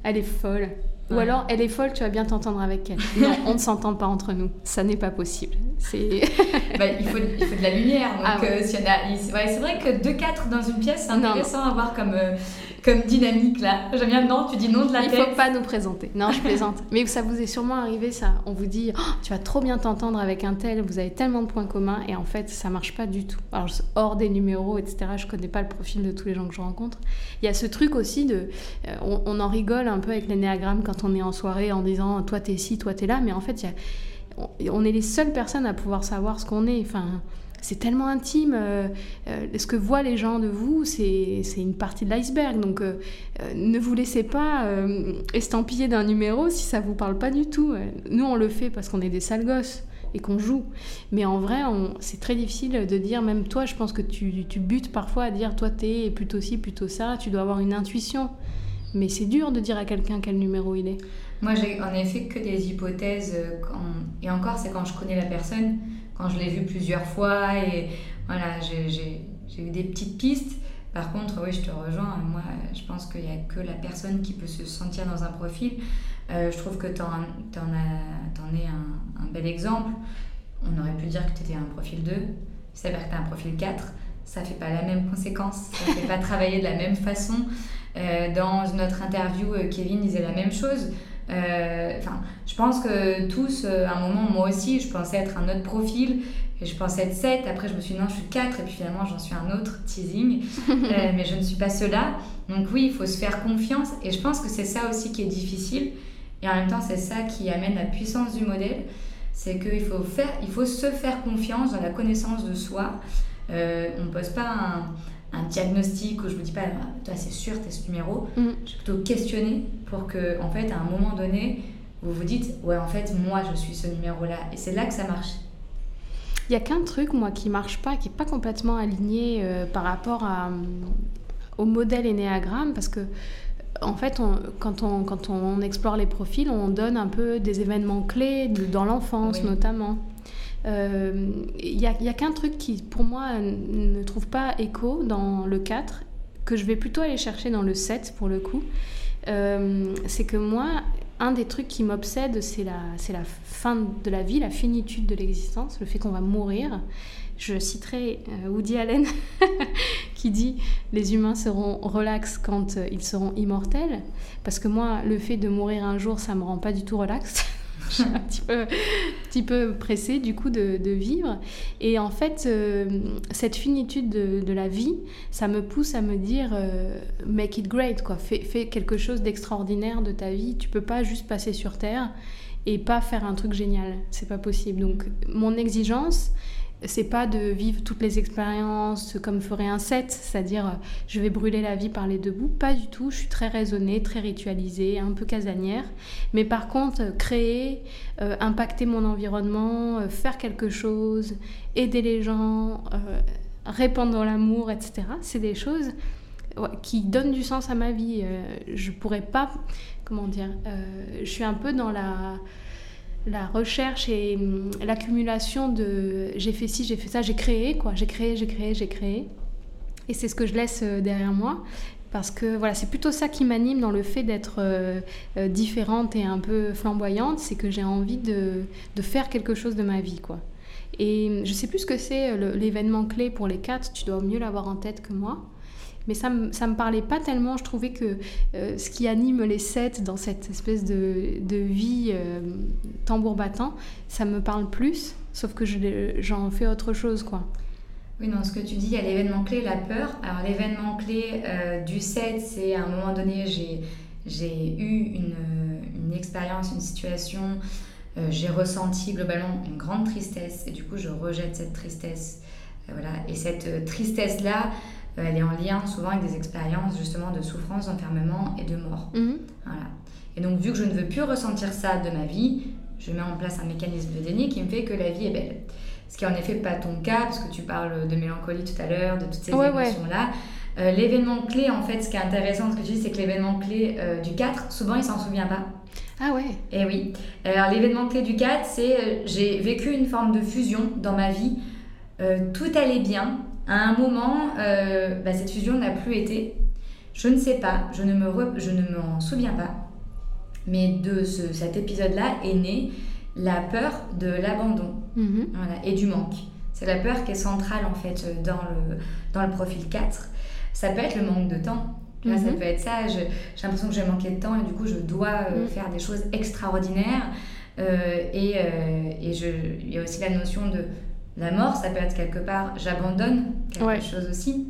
Speaker 2: Elle est folle. Ou alors, elle est folle, tu vas bien t'entendre avec elle. Non, on ne s'entend pas entre nous. Ça n'est pas possible. C'est...
Speaker 1: bah, il, faut, il, faut, de la lumière. Donc, ah euh, si a, ouais, c'est vrai que 2-4 dans une pièce, c'est intéressant à voir comme, euh, comme dynamique là. J'aime bien, non, tu dis non de la
Speaker 2: tête. Il ne faut pas nous présenter. Non, je plaisante. Mais ça vous est sûrement arrivé ça. On vous dit, oh, tu vas trop bien t'entendre avec un tel, vous avez tellement de points communs. Et en fait, ça marche pas du tout. Alors, hors des numéros, etc., je connais pas le profil de tous les gens que je rencontre. Il y a ce truc aussi de. Euh, on, on, en rigole un peu avec l'énéagramme quand on est en soirée en disant, toi t'es ci, toi t'es là. Mais en fait, on est les seules personnes à pouvoir savoir ce qu'on est. Enfin c'est tellement intime. Euh, euh, ce que voient les gens de vous, c'est une partie de l'iceberg. Donc euh, ne vous laissez pas estampiller d'un numéro si ça vous parle pas du tout. Nous, on le fait parce qu'on est des sales gosses et qu'on joue. Mais en vrai, c'est très difficile de dire, même toi, je pense que tu, tu butes parfois à dire, toi, t'es plutôt ci, plutôt ça, tu dois avoir une intuition. Mais c'est dur de dire à quelqu'un quel numéro il est.
Speaker 1: Moi, j'ai en effet que des hypothèses. Et encore, c'est quand je connais la personne quand je l'ai vu plusieurs fois et voilà, j'ai eu des petites pistes. Par contre, oui, je te rejoins. Moi, je pense qu'il n'y a que la personne qui peut se sentir dans un profil. Euh, je trouve que tu en, en, es un, un, bel exemple. On aurait pu dire que tu étais un profil 2. Il s'avère que tu as un profil 4. Ça ne fait pas la même conséquence. Ça ne fait pas travailler de la même façon. Euh, dans notre interview, euh, Kevin disait la même chose. Euh, enfin, je pense que tous, à un moment, moi aussi, je pensais être un autre profil. Et je pensais être 7, après je me suis dit non, je suis 4, et puis finalement j'en suis un autre, teasing. Mais je ne suis pas cela. Donc oui, il faut se faire confiance. Et je pense que c'est ça aussi qui est difficile. Et en même temps, c'est ça qui amène la puissance du modèle. C'est qu'il faut, faire, il faut se faire confiance dans la connaissance de soi. on ne pose pas un, un diagnostic où je me dis pas, toi c'est sûr, tu es ce numéro. Mm. Je vais plutôt questionner pour que, en fait, à un moment donné, vous vous dites, ouais, en fait, moi je suis ce numéro-là. Et c'est là que ça marche.
Speaker 2: Il y a qu'un truc, moi, qui marche pas, qui est pas complètement aligné euh, par rapport à, euh, au modèle Enneagramme, parce que en fait, on, quand, on, quand on explore les profils, on donne un peu des événements clés dans l'enfance notamment. Il euh, n'y a, qu'un truc qui, pour moi, ne trouve pas écho dans le 4, que je vais plutôt aller chercher dans le 7 pour le coup. Euh, c'est que moi, un des trucs qui m'obsède, c'est la, la fin de la vie, la finitude de l'existence, le fait qu'on va mourir. Je citerai euh, Woody Allen qui dit les humains seront relax quand ils seront immortels, parce que moi, le fait de mourir un jour, ça me rend pas du tout relax. je suis un petit peu, pressée du coup de, vivre. Et en fait, euh, cette finitude de, de, la vie, ça me pousse à me dire euh, make it great, quoi. Fais, fais quelque chose d'extraordinaire de ta vie. Tu peux pas juste passer sur Terre et pas faire un truc génial. C'est pas possible. Donc, mon exigence, c'est pas de vivre toutes les expériences comme ferait un set, c'est-à-dire euh, je vais brûler la vie par les deux bouts. Pas du tout. Je suis très raisonnée, très ritualisée, un peu casanière. Mais par contre, euh, créer, euh, impacter mon environnement, faire quelque chose, aider les gens, répandre l'amour, etc. C'est des choses qui donnent du sens à ma vie. Je pourrais pas, comment dire, je suis un peu dans la la recherche et hum, l'accumulation de j'ai fait ci, j'ai fait ça, j'ai créé quoi, j'ai créé, j'ai créé, j'ai créé. Et c'est ce que je laisse euh, derrière moi parce que voilà, c'est plutôt ça qui m'anime dans le fait d'être euh, euh, différente et un peu flamboyante, c'est que j'ai envie de, de, faire quelque chose de ma vie quoi. Et hum, je sais plus ce que c'est l'événement clé pour les quatre, tu dois mieux l'avoir en tête que moi mais ça me, ça me parlait pas tellement. Je trouvais que euh, ce qui anime les sept dans cette espèce de, de vie euh, tambour battant, ça me parle plus, sauf que j'en fais autre chose, quoi.
Speaker 1: Oui, dans ce que tu dis, il y a l'événement clé, la peur. Alors, l'événement clé euh, du 7, c'est à un moment donné, j'ai eu une, une expérience, une situation, j'ai ressenti globalement une grande tristesse, et du coup, je rejette cette tristesse. Voilà. Et cette tristesse-là, elle est en lien souvent avec des expériences justement de souffrance, d'enfermement et de mort.
Speaker 2: -hmm.
Speaker 1: Voilà. Et donc, vu que je ne veux plus ressentir ça de ma vie, je mets en place un mécanisme de déni qui me fait que la vie est belle. Ce qui est en effet pas ton cas, parce que tu parles de mélancolie tout à l'heure, de toutes ces
Speaker 2: ouais,
Speaker 1: émotions-là.
Speaker 2: Ouais.
Speaker 1: Euh, l'événement clé, en fait, ce qui est intéressant, ce que tu dis, c'est que l'événement clé euh, du 4, souvent, il s'en souvient pas.
Speaker 2: Ah ouais
Speaker 1: Et oui. Alors, l'événement clé du 4, c'est euh, j'ai vécu une forme de fusion dans ma vie. tout allait bien, à un moment, euh, bah, cette fusion n'a plus été. Je ne sais pas, je ne me re... je ne m'en souviens pas. Mais de ce, cet épisode-là est née la peur de l'abandon voilà, et du manque. C'est la peur qui est centrale en fait dans le, dans le profil 4. Ça peut être le manque de temps. Là, ça peut être ça. J'ai l'impression que j'ai manqué de temps et du coup, je dois euh, -hmm. faire des choses extraordinaires. Euh, et euh, et je, il y a aussi la notion de la mort, ça peut être quelque part, j'abandonne quelque
Speaker 2: ouais.
Speaker 1: chose aussi.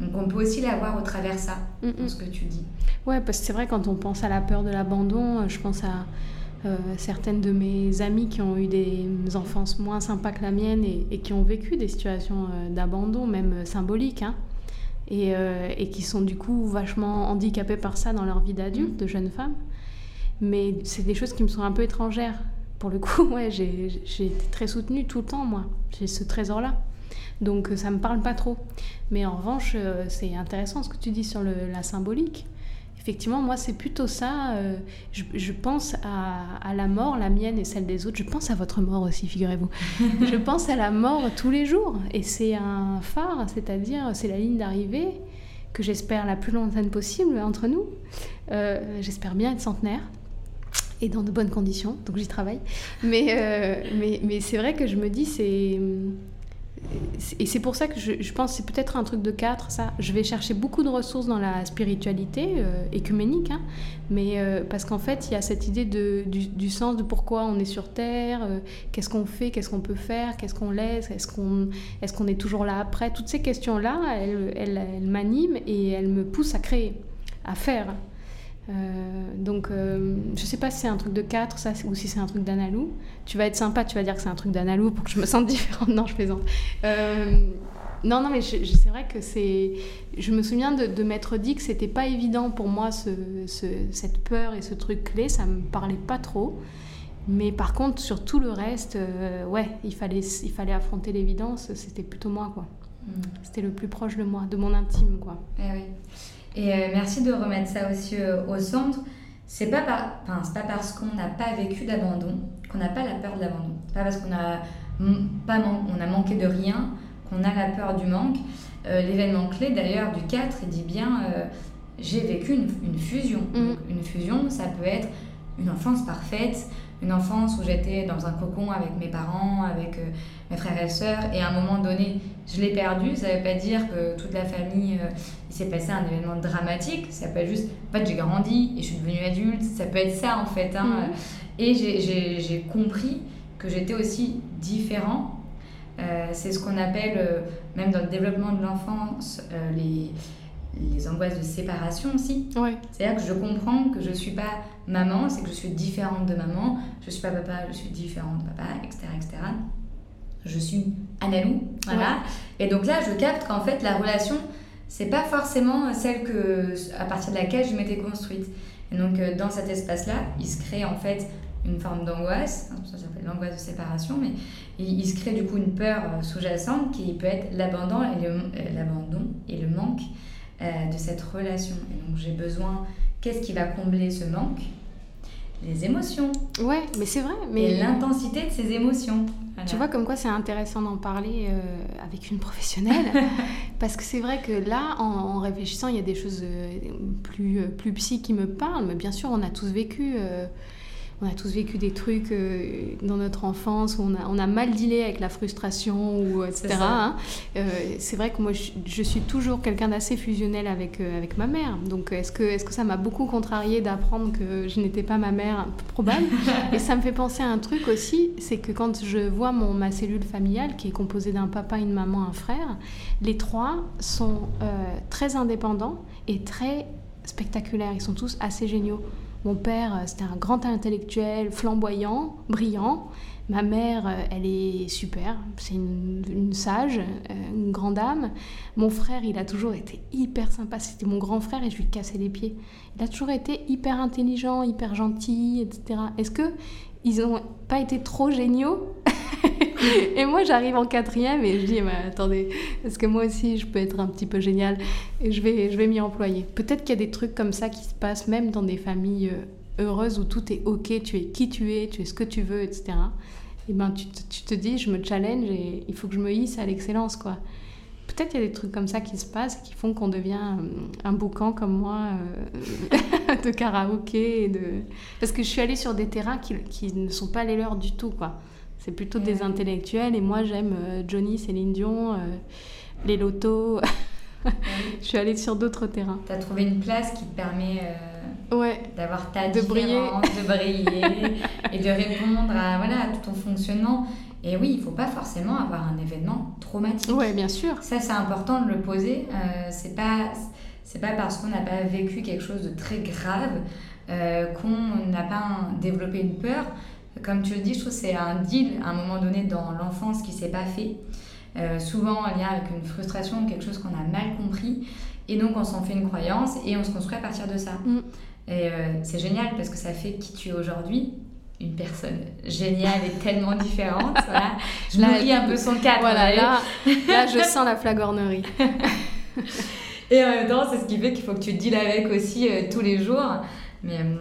Speaker 1: Donc on peut aussi la voir au travers ça,
Speaker 2: mm
Speaker 1: dans ce que tu dis.
Speaker 2: Ouais, parce que c'est vrai, quand on pense à la peur de l'abandon, je pense à euh, certaines de mes amies qui ont eu des enfances moins sympas que la mienne et, et qui ont vécu des situations euh, d'abandon, même symboliques, hein, et, euh, et, qui sont du coup vachement handicapées par ça dans leur vie d'adulte, de jeunes femmes. Mais c'est des choses qui me sont un peu étrangères pour le coup, ouais, j'ai été très soutenue tout le temps, moi. J'ai ce trésor-là. Donc ça me parle pas trop. Mais en revanche, euh, c'est intéressant ce que tu dis sur le, la symbolique. Effectivement, moi, c'est plutôt ça. Euh, je, je, pense à, à, la mort, la mienne et celle des autres. Je pense à votre mort aussi, figurez-vous. je pense à la mort tous les jours. Et c'est un phare, c'est-à-dire, c'est la ligne d'arrivée que j'espère la plus lointaine possible entre nous. Euh, j'espère bien être centenaire et dans de bonnes conditions, donc j'y travaille. Mais, euh, mais, mais c'est vrai que je me dis, c'est. Et c'est pour ça que je, je pense c'est peut-être un truc de 4, ça. Je vais chercher beaucoup de ressources dans la spiritualité euh, écuménique, hein, mais euh, parce qu'en fait, il y a cette idée de, du, sens de pourquoi on est sur Terre, euh, qu'est-ce qu'on fait, qu'est-ce qu'on peut faire, qu'est-ce qu'on laisse, est-ce qu'on est, qu'on est toujours là après? Toutes ces questions-là, elles, elles, elles m'animent et elles me poussent à créer, à faire. Euh, donc, euh, je sais pas si c'est un truc de 4 ça, ou si c'est un truc d'Analou. Tu vas être sympa, tu vas dire que c'est un truc d'Analou pour que je me sente différente. Non, je plaisante. Euh, non, non, mais c'est vrai que c'est. Je me souviens de, de m'être dit que c'était pas évident pour moi ce, ce, cette peur et ce truc clé, ça me parlait pas trop. Mais par contre, sur tout le reste, euh, ouais, il fallait, il fallait affronter l'évidence, c'était plutôt moi, quoi. Mmh. C'était le plus proche de moi, de mon intime, quoi.
Speaker 1: Eh oui. Et euh, merci de remettre ça aussi euh, au centre. C'est pas, par... enfin, pas parce qu'on n'a pas vécu d'abandon qu'on n'a pas la peur de l'abandon. pas parce qu'on a, pas man... on a manqué de rien qu'on a la peur du manque. Euh, L'événement clé d'ailleurs du 4, il dit bien euh, j'ai vécu une, une fusion.
Speaker 2: Mm.
Speaker 1: Une fusion, ça peut être une enfance parfaite, une enfance où j'étais dans un cocon avec mes parents, avec euh, mes frères et sœurs, et à un moment donné, je l'ai perdu. Ça ne veut pas dire que toute la famille, euh, il s'est passé un événement dramatique. Ça peut être juste, en fait, j'ai grandi et je suis devenue adulte. Ça peut être ça, en fait. Hein.
Speaker 2: Mm -hmm.
Speaker 1: Et j'ai compris que j'étais aussi différent. Euh, c'est ce qu'on appelle, même dans le développement de l'enfance, les, les angoisses de séparation aussi.
Speaker 2: Ouais.
Speaker 1: C'est-à-dire que je comprends que je ne suis pas maman, c'est que je suis différente de maman, je ne suis pas papa, je suis différente de papa, etc. etc. Je suis Analou, voilà. Et donc là, je capte qu'en fait, la relation, c'est pas forcément celle que, à partir de laquelle je m'étais construite. Et donc, dans cet espace-là, il se crée en fait une forme d'angoisse, ça s'appelle l'angoisse de séparation, mais il, se crée du coup une peur euh, sous-jacente qui peut être l'abandon et, le, euh, l'abandon et le manque euh, de cette relation. Et donc j'ai besoin, qu'est-ce qui va combler ce manque? Les émotions.
Speaker 2: Ouais, mais c'est vrai. Mais...
Speaker 1: Et l'intensité de ces émotions.
Speaker 2: Tu vois comme quoi c'est intéressant d'en parler avec une professionnelle parce que c'est vrai que là en, réfléchissant il y a des choses plus plus psy qui me parlent mais bien sûr on a tous vécu on a tous vécu des trucs euh, dans notre enfance où on a, on a, mal dealé avec la frustration, ou, etc. Hein. Euh, c'est vrai que moi, je, suis toujours quelqu'un d'assez fusionnel avec, euh, avec ma mère. Donc, est-ce que, est que ça m'a beaucoup contrarié d'apprendre que je n'étais pas ma mère? Probable. Et ça me fait penser à un truc aussi, c'est que quand je vois mon, ma cellule familiale, qui est composée d'un papa, une maman, un frère, les trois sont très indépendants et très spectaculaires. Ils sont tous assez géniaux. Mon père, euh, c'était un grand intellectuel, flamboyant, brillant. Ma mère, euh, elle est super, c'est une, sage, euh, une grande âme. Mon frère, il a toujours été hyper sympa, c'était mon grand frère et je lui cassais les pieds. Il a toujours été hyper intelligent, hyper gentil, etc. Est-ce que ils n'ont pas été trop géniaux et moi, j'arrive en quatrième et je dis, mais attendez, est-ce que moi aussi, je peux être un petit peu génial? Et je vais, je vais m'y employer. Peut-être qu'il y a des trucs comme ça qui se passent même dans des familles euh, heureuses où tout est OK, tu es qui tu es, tu es ce que tu veux, etc. Et ben, tu tu te dis, je me challenge et il faut que je me hisse à l'excellence, quoi. Peut-être qu'il y a des trucs comme ça qui se passent qui font qu'on devient euh, un boucan comme moi euh, de karaoké. Et de... Parce que je suis allée sur des terrains qui, qui ne sont pas les leurs du tout, quoi. C'est plutôt des intellectuels et moi j'aime euh, Johnny, Céline Dion, les lotos. je suis allée sur d'autres terrains.
Speaker 1: Tu as trouvé une place qui te permet
Speaker 2: ouais.
Speaker 1: d'avoir ta de briller. de briller et de répondre à, voilà, à tout ton fonctionnement. Et oui, il ne faut pas forcément avoir un événement traumatique.
Speaker 2: Oui, bien sûr.
Speaker 1: Ça, c'est important de le poser. Euh, c'est pas c'est pas parce qu'on n'a pas vécu quelque chose de très grave euh, qu'on n'a pas développé une peur. Comme tu le dis, je trouve que c'est un deal à un moment donné dans l'enfance qui s'est pas fait. Euh, souvent en lien avec une frustration, quelque chose qu'on a mal compris. Et donc on s'en fait une croyance et on se construit à partir de ça. Mm. Et euh, c'est génial parce que ça fait qui tu es aujourd'hui une personne géniale et tellement différente. Voilà. Je nourris un peu son cadre.
Speaker 2: Voilà, là, là, je sens la flagornerie.
Speaker 1: et en même temps, c'est ce qui fait qu'il faut que tu deals avec aussi euh, tous les jours. Mais euh,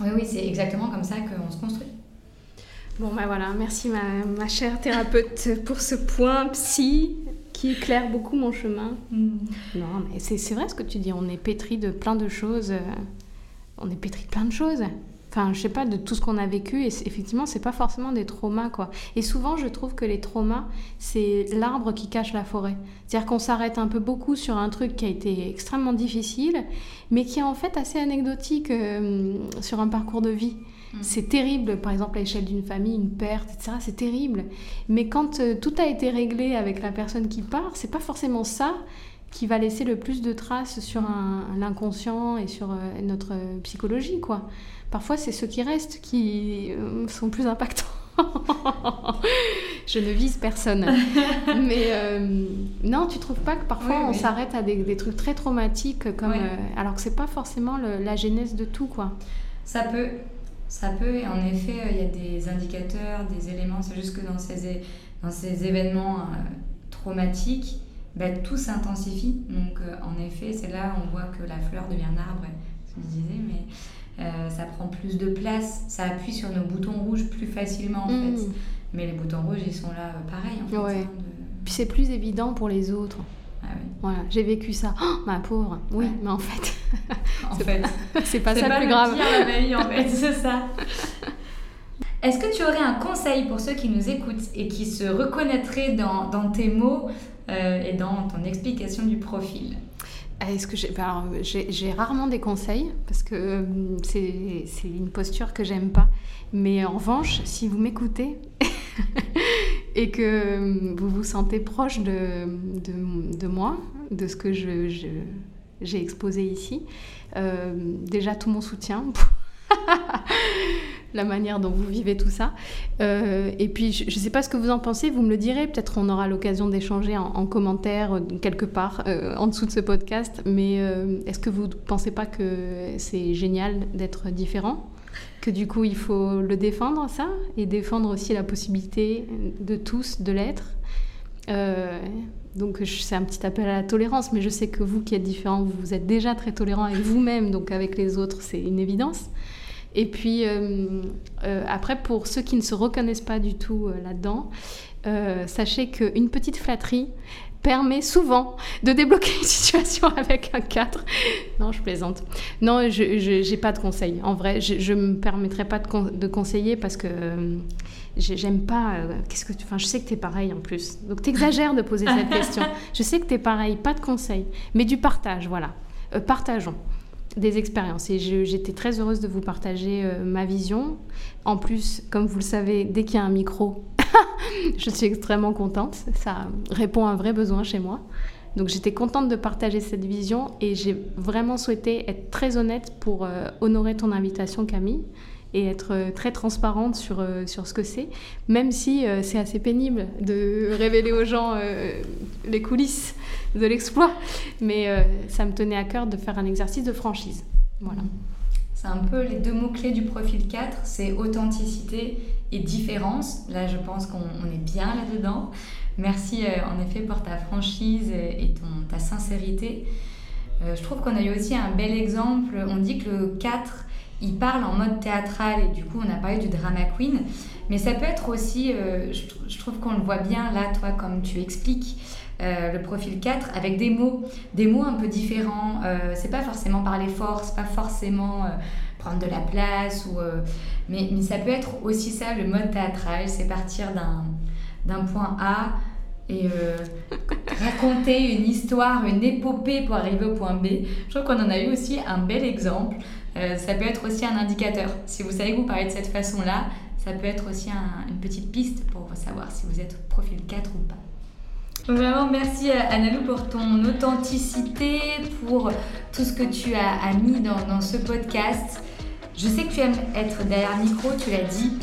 Speaker 1: oui, oui, c'est exactement comme ça qu'on se construit.
Speaker 2: Bon, ben voilà, merci ma, ma, chère thérapeute pour ce point psy qui éclaire beaucoup mon chemin. Mm. Non, mais c'est vrai ce que tu dis, on est pétri de plein de choses. Euh, on est pétri de plein de choses enfin je sais pas de tout ce qu'on a vécu et effectivement c'est pas forcément des traumas quoi et souvent je trouve que les traumas c'est l'arbre qui cache la forêt c'est à dire qu'on s'arrête un peu beaucoup sur un truc qui a été extrêmement difficile mais qui est en fait assez anecdotique euh, sur un parcours de vie mm. c'est terrible, par exemple à l'échelle d'une famille, une perte, etc. C'est terrible. Mais quand euh, tout a été réglé avec la personne qui part, c'est pas forcément ça qui va laisser le plus de traces sur l'inconscient et sur euh, notre psychologie, quoi. Parfois, c'est ceux qui restent qui euh, sont plus impactants. je ne vise personne. Mais euh, non, tu trouves pas que parfois on s'arrête à des, trucs très traumatiques, comme, alors que c'est pas forcément la genèse de tout, quoi.
Speaker 1: Ça peut, ça peut, et en effet, il y a des indicateurs, des éléments, c'est juste que dans ces, dans ces événements traumatiques, bah, tout s'intensifie. Donc, euh, en effet, c'est là où on voit que la fleur devient un arbre, je disais, mais euh, ça prend plus de place, ça appuie sur nos boutons rouges plus facilement, en fait. Mm. Mais les boutons rouges, ils sont là euh, pareil, en fait. Hein,
Speaker 2: Puis c'est plus évident pour les autres. Ah oui. Voilà, j'ai vécu ça. Oh, ma pauvre. Oui, mais en fait.
Speaker 1: en fait.
Speaker 2: c'est pas ça le plus grave.
Speaker 1: C'est pas vie, en fait, c'est ça. Est-ce que tu aurais un conseil pour ceux qui nous écoutent et qui se reconnaîtraient dans, dans tes mots et dans ton explication du profil
Speaker 2: est-ce que j'ai rarement des conseils parce que c'est une posture que j'aime pas. Mais en revanche, si vous m'écoutez et que vous vous sentez proche de, moi, de ce que j'ai exposé ici, euh, déjà tout mon soutien. la manière dont vous vivez tout ça. Euh, et puis, je ne sais pas ce que vous en pensez, vous me le direz. Peut-être on aura l'occasion d'échanger en, commentaire euh, quelque part en dessous de ce podcast. Mais est-ce que vous ne pensez pas que c'est génial d'être différent? Que du coup il faut le défendre ça et défendre aussi la possibilité de tous de l'être. Euh, donc c'est un petit appel à la tolérance, mais je sais que vous qui êtes différents, vous êtes déjà très tolérant avec vous-même, donc avec les autres c'est une évidence. Et puis euh, euh, après pour ceux qui ne se reconnaissent pas du tout là-dedans, sachez qu'une petite flatterie, permet souvent de débloquer une situation avec un 4. Non, je plaisante. Non, je n'ai pas de conseils. En vrai, je ne me permettrai pas de, de, conseiller parce que euh, j'aime pas. Euh, qu'est-ce que tu. Enfin, je sais que tu es pareil en plus. Donc, tu exagères de poser cette question. Je sais que tu es pareil, pas de conseils, mais du partage, voilà. Euh, partageons des expériences. Et j'étais très heureuse de vous partager ma vision. En plus, comme vous le savez, dès qu'il y a un micro, je suis extrêmement contente. Ça répond à un vrai besoin chez moi. Donc j'étais contente de partager cette vision et j'ai vraiment souhaité être très honnête pour euh, honorer ton invitation Camille et être euh, très transparente sur, euh, sur ce que c'est, même si c'est assez pénible de révéler aux gens les coulisses de l'exploit. Mais ça me tenait à cœur de faire un exercice de franchise. Voilà.
Speaker 1: C'est un peu les deux mots-clés du profil 4, c'est authenticité et différence. Là, je pense qu'on est bien là-dedans. Merci euh, en effet pour ta franchise et ton, ta sincérité. Euh, je trouve qu'on a eu aussi un bel exemple. On dit que le 4, il parle en mode théâtral et du coup, on a parlé du drama queen. Mais ça peut être aussi, euh, je, trouve qu'on le voit bien là, toi, comme tu expliques. le profil 4 avec des mots, des mots un peu différents. c'est pas forcément parler fort, c'est pas forcément prendre de la place, ou, mais, mais, ça peut être aussi ça le mode théâtral, c'est partir d'un point A et euh, raconter une histoire, une épopée pour arriver au point B. Je trouve qu'on en a eu aussi un bel exemple. Euh, ça peut être aussi un indicateur. Si vous savez que vous parlez de cette façon-là, ça peut être aussi une petite piste pour savoir si vous êtes profil 4 ou pas. Vraiment, merci euh, Analou pour ton authenticité, pour tout ce que tu as, mis dans, dans ce podcast. Je sais que tu aimes être derrière le micro, tu l'as dit,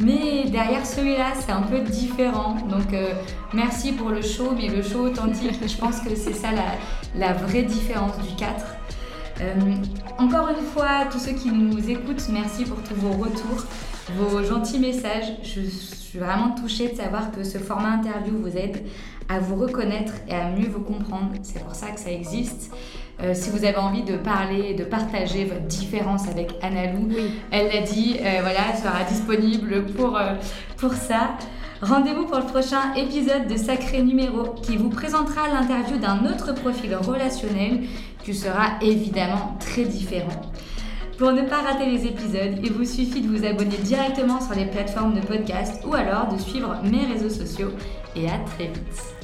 Speaker 1: mais derrière celui-là, c'est un peu différent. Donc euh, merci pour le show, mais le show authentique, je pense que c'est ça la, vraie différence du 4. Euh, encore une fois, tous ceux qui nous écoutent, merci pour tous vos retours, vos gentils messages. Je suis vraiment touchée de savoir que ce format interview vous aide à vous reconnaître et à mieux vous comprendre. C'est pour ça que ça existe. Euh, si vous avez envie de parler, de partager votre différence avec Analou, elle l'a dit, euh, voilà, elle sera disponible pour, euh, pour ça. Rendez-vous pour le prochain épisode de Sacré Numéro qui vous présentera l'interview d'un autre profil relationnel qui sera évidemment très différent. Pour ne pas rater les épisodes, il vous suffit de vous abonner directement sur les plateformes de podcast ou alors de suivre mes réseaux sociaux et à très vite.